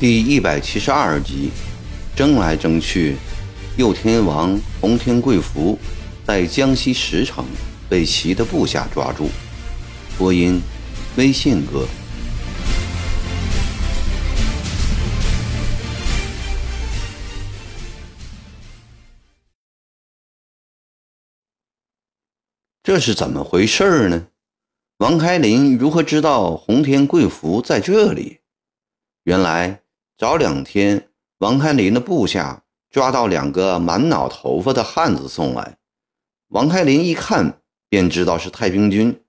第一百七十二集，争来争去，右天王洪天贵福在江西石城被齐的部下抓住。播音：微信哥。这是怎么回事呢？王开林如何知道洪天贵福在这里？原来。早两天，王开林的部下抓到两个满脑头发的汉子送来。王开林一看便知道是太平军，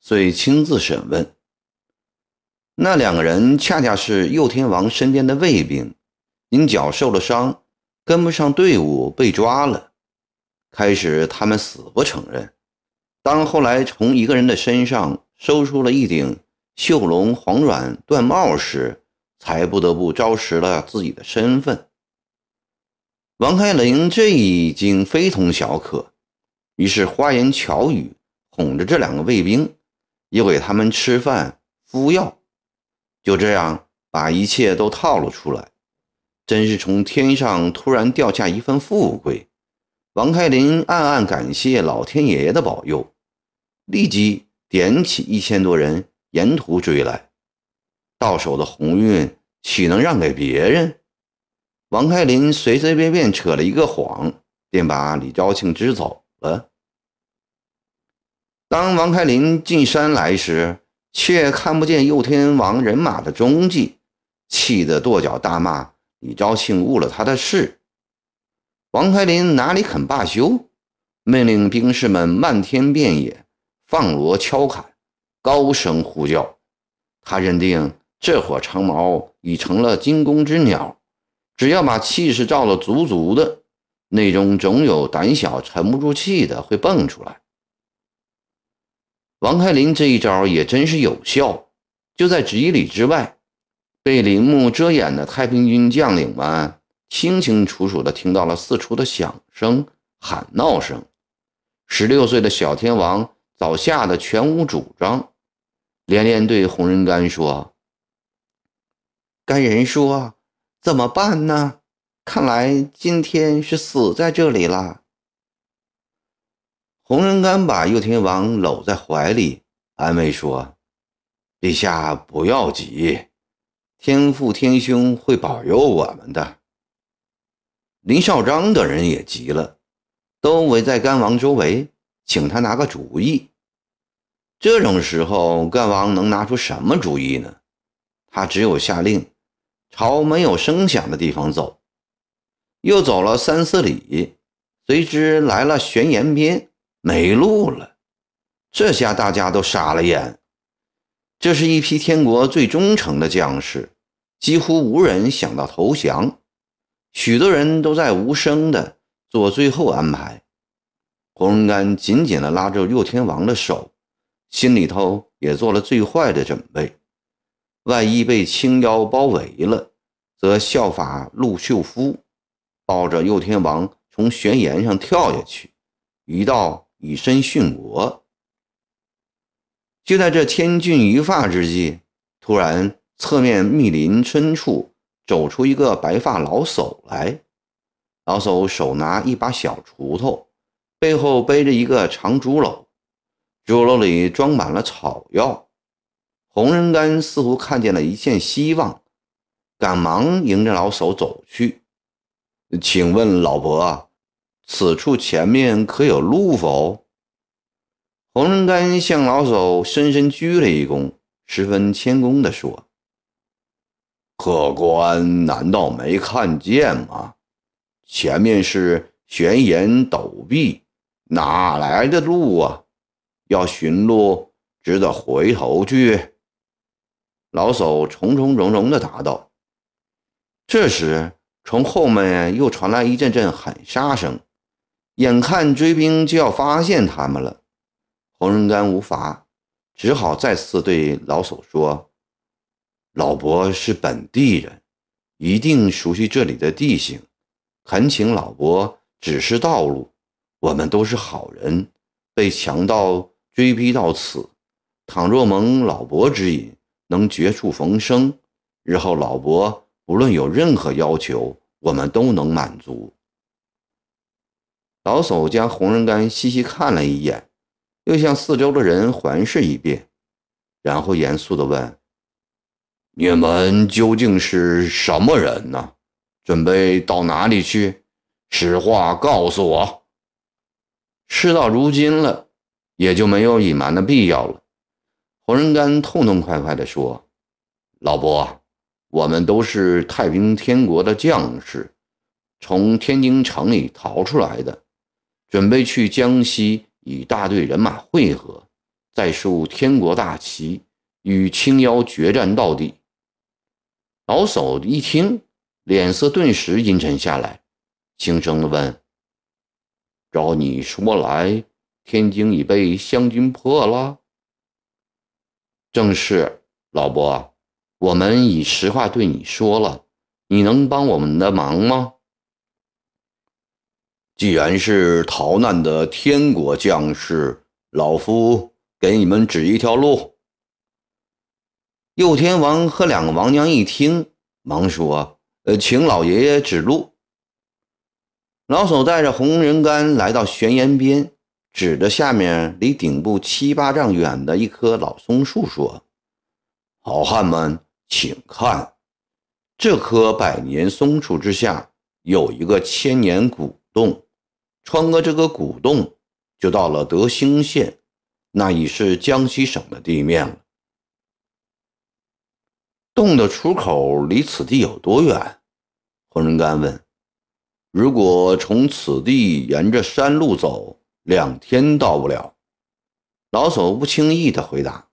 遂亲自审问。那两个人恰恰是右天王身边的卫兵，因脚受了伤，跟不上队伍被抓了。开始他们死不承认，当后来从一个人的身上搜出了一顶绣龙黄软缎帽时，才不得不昭示了自己的身份。王开林这已经非同小可，于是花言巧语哄着这两个卫兵，又给他们吃饭敷药，就这样把一切都套了出来。真是从天上突然掉下一份富贵。王开林暗暗感谢老天爷的保佑，立即点起一千多人沿途追来。到手的鸿运岂能让给别人？王开林随随便便扯了一个谎，便把李昭庆支走了。当王开林进山来时，却看不见右天王人马的踪迹，气得跺脚大骂李昭庆误了他的事。王开林哪里肯罢休，命令兵士们漫天遍野放锣敲砍，高声呼叫。他认定。这伙长毛已成了惊弓之鸟，只要把气势照得足足的，内中总有胆小沉不住气的会蹦出来。王开林这一招也真是有效，就在几里之外，被林木遮掩的太平军将领们清清楚楚地听到了四处的响声、喊闹声。十六岁的小天王早吓得全无主张，连连对洪仁干说。干人说：“怎么办呢？看来今天是死在这里了。”洪仁干把右天王搂在怀里，安慰说：“陛下不要急，天父天兄会保佑我们的。”林少章等人也急了，都围在干王周围，请他拿个主意。这种时候，干王能拿出什么主意呢？他只有下令。朝没有声响的地方走，又走了三四里，随之来了悬崖边，没路了。这下大家都傻了眼。这是一批天国最忠诚的将士，几乎无人想到投降，许多人都在无声的做最后安排。洪仁干紧紧地拉着右天王的手，心里头也做了最坏的准备。万一被青妖包围了，则效法陆秀夫，抱着右天王从悬崖上跳下去，一道以身殉国。就在这千钧一发之际，突然侧面密林深处走出一个白发老叟来。老叟手拿一把小锄头，背后背着一个长竹篓，竹篓里装满了草药。洪仁干似乎看见了一线希望，赶忙迎着老叟走去。请问老伯，此处前面可有路否？洪仁干向老叟深深鞠了一躬，十分谦恭地说：“客官难道没看见吗？前面是悬崖陡壁，哪来的路啊？要寻路，只得回头去。”老叟从从容容地答道。这时，从后面又传来一阵阵喊杀声，眼看追兵就要发现他们了。洪仁干无法，只好再次对老叟说：“老伯是本地人，一定熟悉这里的地形，恳请老伯指示道路。我们都是好人，被强盗追逼到此，倘若蒙老伯指引，能绝处逢生，日后老伯不论有任何要求，我们都能满足。老叟将红人干细细看了一眼，又向四周的人环视一遍，然后严肃地问：“你们究竟是什么人呢？准备到哪里去？实话告诉我。”事到如今了，也就没有隐瞒的必要了。洪仁干痛痛快快地说：“老伯，我们都是太平天国的将士，从天津城里逃出来的。”准备去江西与大队人马会合，再竖天国大旗，与青妖决战到底。老叟一听，脸色顿时阴沉下来，轻声地问：“照你说来，天津已被湘军破了？”“正是，老伯，我们已实话对你说了，你能帮我们的忙吗？”既然是逃难的天国将士，老夫给你们指一条路。右天王和两个王娘一听，忙说：“呃，请老爷爷指路。”老叟带着红人干来到悬崖边，指着下面离顶部七八丈远的一棵老松树说：“好汉们，请看，这棵百年松树之下有一个千年古洞。”穿过这个古洞，就到了德兴县，那已是江西省的地面了。洞的出口离此地有多远？洪仁干问。如果从此地沿着山路走，两天到不了。老叟不轻易地回答。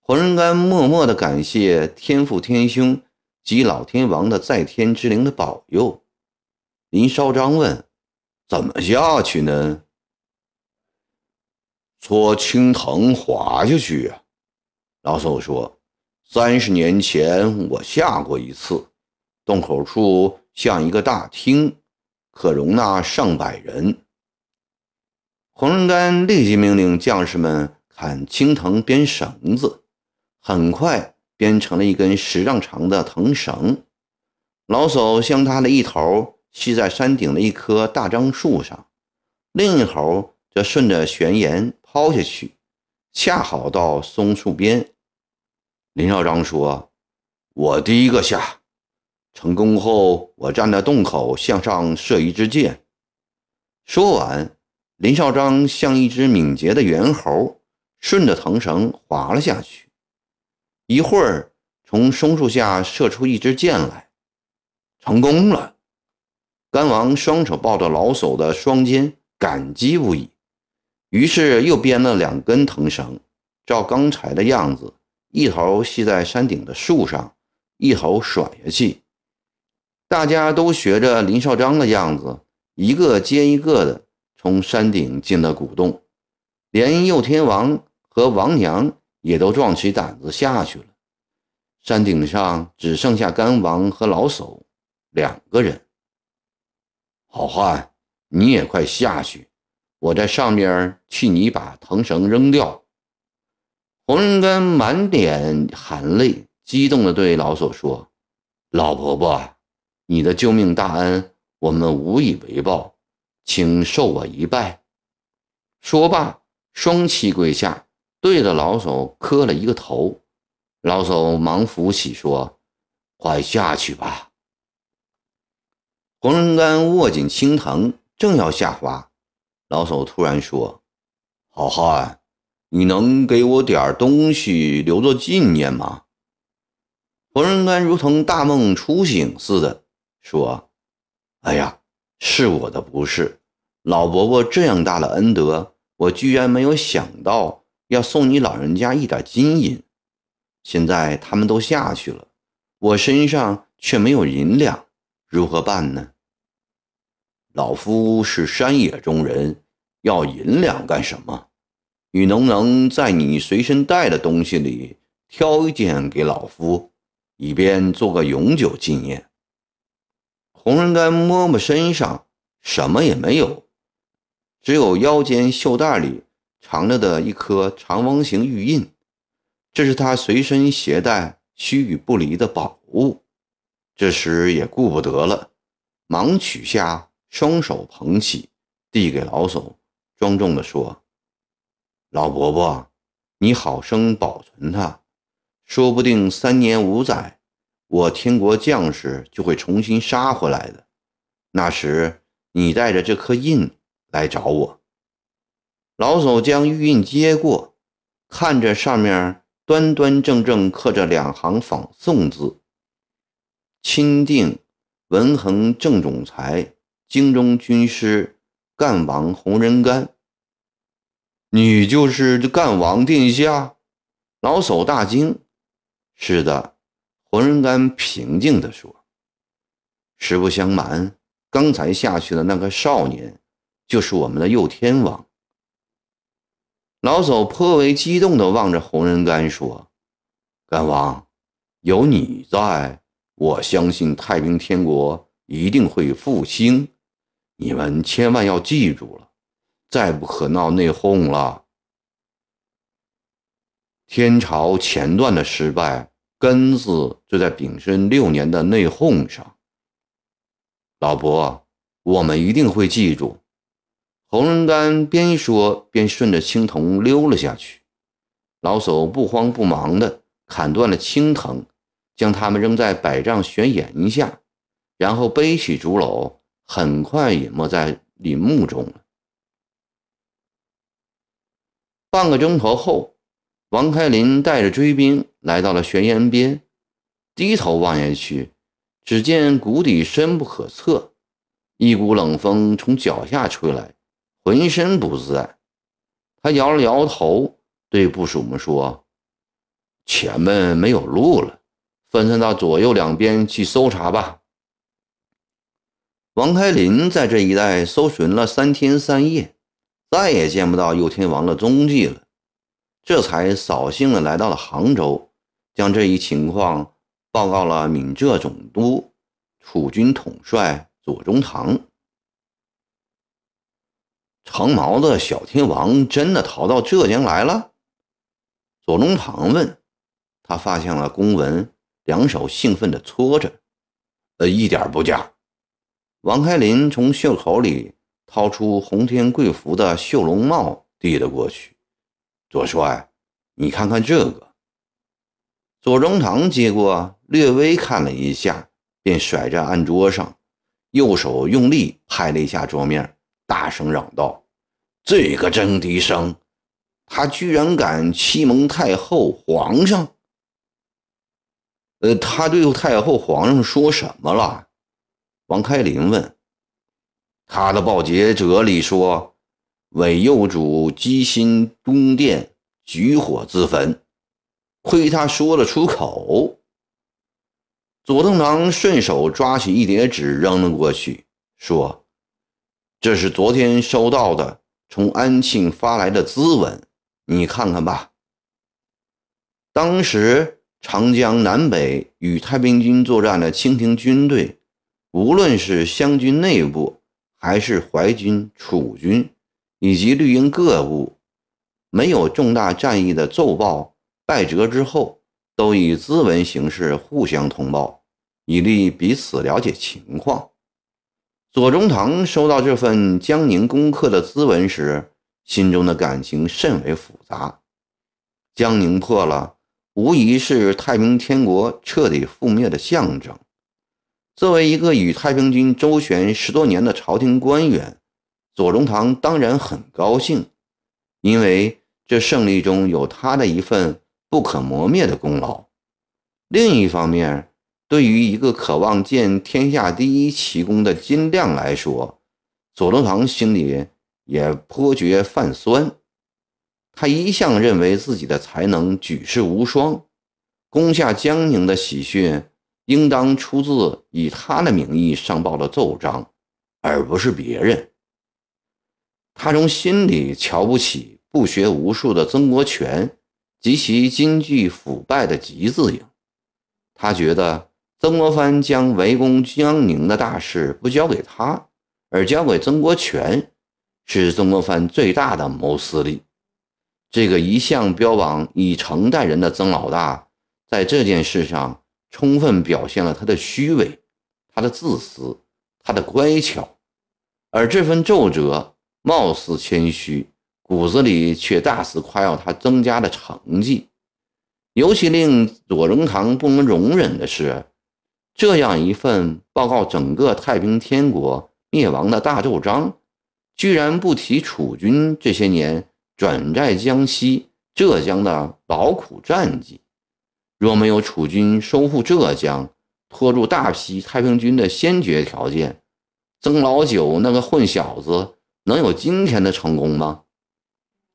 黄仁干默默地感谢天父天兄及老天王的在天之灵的保佑。林少章问。怎么下去呢？搓青藤滑下去啊。老叟说：“三十年前我下过一次，洞口处像一个大厅，可容纳上百人。”洪仁干立即命令将士们砍青藤编绳子，很快编成了一根十丈长的藤绳。老叟将他的一头。系在山顶的一棵大樟树上，另一头则顺着悬崖抛下去，恰好到松树边。林少章说：“我第一个下，成功后，我站在洞口向上射一支箭。”说完，林少章像一只敏捷的猿猴，顺着藤绳滑了下去。一会儿，从松树下射出一支箭来，成功了。干王双手抱着老叟的双肩，感激不已。于是又编了两根藤绳，照刚才的样子，一头系在山顶的树上，一头甩下去。大家都学着林少章的样子，一个接一个的从山顶进了古洞。连佑天王和王娘也都壮起胆子下去了。山顶上只剩下干王和老叟两个人。好汉，你也快下去！我在上面替你把藤绳扔掉。洪仁干满脸含泪，激动地对老叟说：“老婆婆，你的救命大恩，我们无以为报，请受我一拜。”说罢，双膝跪下，对着老叟磕了一个头。老叟忙扶起，说：“快下去吧。”洪仁干握紧青藤，正要下滑，老叟突然说：“好汉，你能给我点东西留作纪念吗？”洪仁干如同大梦初醒似的说：“哎呀，是我的不是，老伯伯这样大的恩德，我居然没有想到要送你老人家一点金银。现在他们都下去了，我身上却没有银两，如何办呢？”老夫是山野中人，要银两干什么？你能不能在你随身带的东西里挑一件给老夫，以便做个永久纪念？洪仁干摸摸身上，什么也没有，只有腰间袖带里藏着的一颗长方形玉印，这是他随身携带、须臾不离的宝物。这时也顾不得了，忙取下，双手捧起，递给老叟，庄重地说：“老伯伯，你好生保存它，说不定三年五载，我天国将士就会重新杀回来的。那时，你带着这颗印。”来找我，老叟将玉印接过，看着上面端端正正刻着两行仿宋字：“钦定文衡正总裁，京中军师干王洪仁干。”你就是干王殿下？老叟大惊。是的，洪仁玕平静地说：“实不相瞒，刚才下去的那个少年。”就是我们的右天王。老叟颇为激动地望着洪仁玕说：“干王，有你在，我相信太平天国一定会复兴。你们千万要记住了，再不可闹内讧了。天朝前段的失败，根子就在丙申六年的内讧上。老伯，我们一定会记住。”洪仁玕边说边顺着青藤溜了下去。老叟不慌不忙地砍断了青藤，将它们扔在百丈悬崖下，然后背起竹篓，很快隐没在林木中了。半个钟头后，王开林带着追兵来到了悬崖边，低头望下去，只见谷底深不可测，一股冷风从脚下吹来。浑身不自在，他摇了摇头，对部属们说：“前面没有路了，分散到左右两边去搜查吧。”王开林在这一带搜寻了三天三夜，再也见不到右天王的踪迹了，这才扫兴的来到了杭州，将这一情况报告了闽浙总督、楚军统帅左宗棠。长毛的小天王真的逃到浙江来了？左宗棠问。他发现了公文，两手兴奋地搓着。呃，一点不假。王开林从袖口里掏出洪天贵福的绣龙帽，递了过去。左帅，你看看这个。左宗棠接过，略微看了一下，便甩在案桌上，右手用力拍了一下桌面。大声嚷道：“这个真笛声，他居然敢欺蒙太后皇上！呃，他对太后皇上说什么了？”王开林问。他的报捷者里说：“伪右主机心宫殿，举火自焚。”亏他说了出口。左宗棠顺手抓起一叠纸扔了过去，说。这是昨天收到的从安庆发来的咨文，你看看吧。当时长江南北与太平军作战的清廷军队，无论是湘军内部，还是淮军、楚军以及绿营各部，没有重大战役的奏报败折之后，都以咨文形式互相通报，以利彼此了解情况。左宗棠收到这份江宁攻克的咨文时，心中的感情甚为复杂。江宁破了，无疑是太平天国彻底覆灭的象征。作为一个与太平军周旋十多年的朝廷官员，左宗棠当然很高兴，因为这胜利中有他的一份不可磨灭的功劳。另一方面，对于一个渴望见天下第一奇功的金亮来说，左宗棠心里也颇觉泛酸。他一向认为自己的才能举世无双，攻下江宁的喜讯应当出自以他的名义上报的奏章，而不是别人。他从心里瞧不起不学无术的曾国荃及其经济腐败的吉字营，他觉得。曾国藩将围攻江宁的大事不交给他，而交给曾国荃，是曾国藩最大的谋私利。这个一向标榜以诚待人的曾老大，在这件事上充分表现了他的虚伪、他的自私、他的乖巧。而这份奏折貌似谦虚，骨子里却大肆夸耀他曾家的成绩。尤其令左宗棠不能容忍的是，这样一份报告整个太平天国灭亡的大奏章，居然不提楚军这些年。转战江西、浙江的劳苦战绩，若没有楚军收复浙江、拖住大批太平军的先决条件，曾老九那个混小子能有今天的成功吗？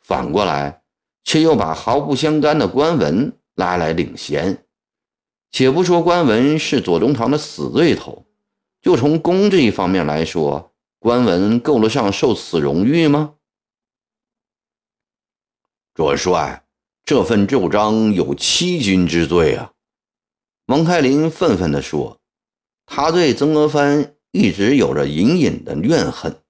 反过来，却又把毫不相干的关文拉来领衔。且不说关文是左宗棠的死对头，就从公这一方面来说，关文够得上受此荣誉吗？左帅，这份奏章有欺君之罪啊！王开林愤愤地说：“他对曾国藩一直有着隐隐的怨恨。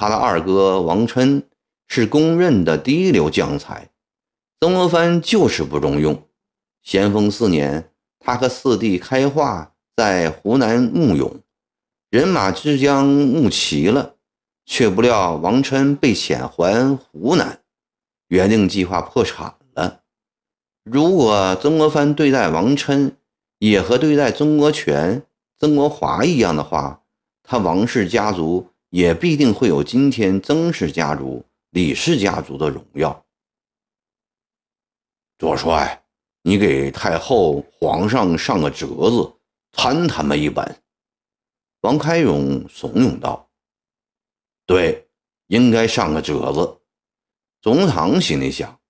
他的二哥王琛是公认的第一流将才，曾国藩就是不中用。咸丰四年，他和四弟开化在湖南募勇，人马之将募齐了，却不料王琛被遣还湖南。”原定计划破产了。如果曾国藩对待王琛也和对待曾国荃、曾国华一样的话，他王氏家族也必定会有今天曾氏家族、李氏家族的荣耀。左帅，你给太后、皇上上个折子，参他们一本。王开勇怂恿道：“对，应该上个折子。”总堂心里想：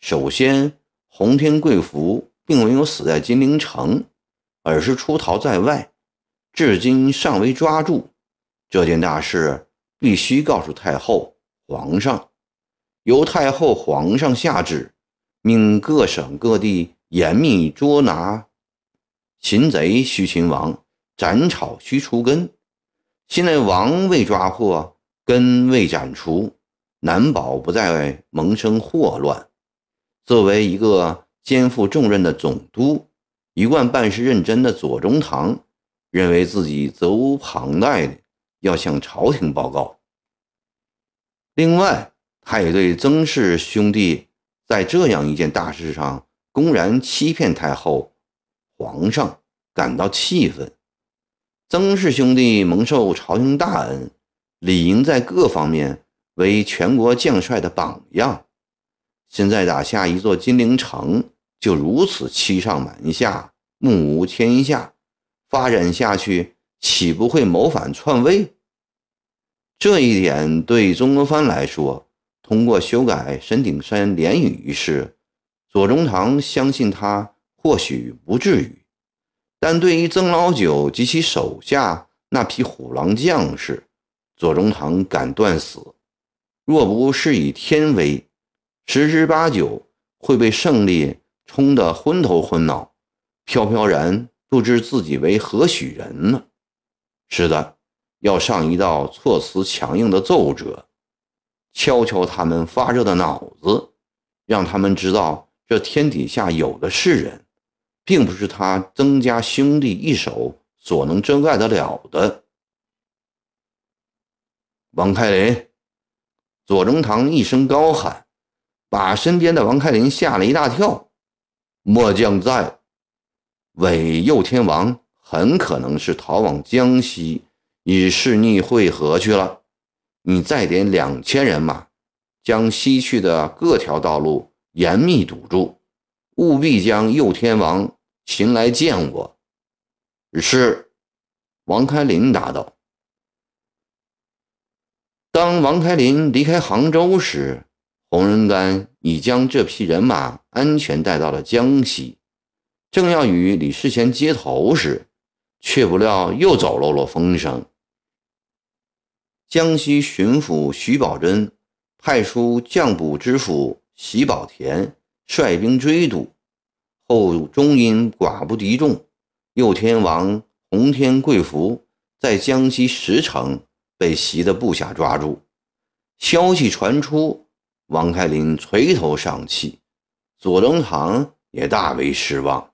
首先，洪天贵福并没有死在金陵城，而是出逃在外，至今尚未抓住。这件大事必须告诉太后、皇上，由太后、皇上下旨，命各省各地严密捉拿擒贼，须擒王；斩草，须除根。现在王未抓获，根未斩除。难保不再萌生祸乱。作为一个肩负重任的总督，一贯办事认真的左宗棠，认为自己责无旁贷的要向朝廷报告。另外，他也对曾氏兄弟在这样一件大事上公然欺骗太后、皇上感到气愤。曾氏兄弟蒙受朝廷大恩，理应在各方面。为全国将帅的榜样，现在打下一座金陵城，就如此欺上瞒下、目无天下，发展下去岂不会谋反篡位？这一点对曾国藩来说，通过修改沈鼎山联语一事，左宗棠相信他或许不至于，但对于曾老九及其手下那批虎狼将士，左宗棠敢断死。若不是以天威，十之八九会被胜利冲得昏头昏脑，飘飘然不知自己为何许人呢？是的，要上一道措辞强硬的奏折，敲敲他们发热的脑子，让他们知道这天底下有的是人，并不是他曾家兄弟一手所能遮盖得了的。王开林。左宗棠一声高喊，把身边的王开林吓了一大跳。末将在，伪右天王很可能是逃往江西，与势逆会合去了。你再点两千人马，将西去的各条道路严密堵住，务必将右天王擒来见我。是，王开林答道。当王开林离开杭州时，洪仁丹已将这批人马安全带到了江西，正要与李世贤接头时，却不料又走漏了风声。江西巡抚徐宝珍派出将捕知府席宝田率兵追堵，后终因寡不敌众，右天王洪天贵福在江西石城。被袭的部下抓住。消息传出，王开林垂头丧气，左宗棠也大为失望。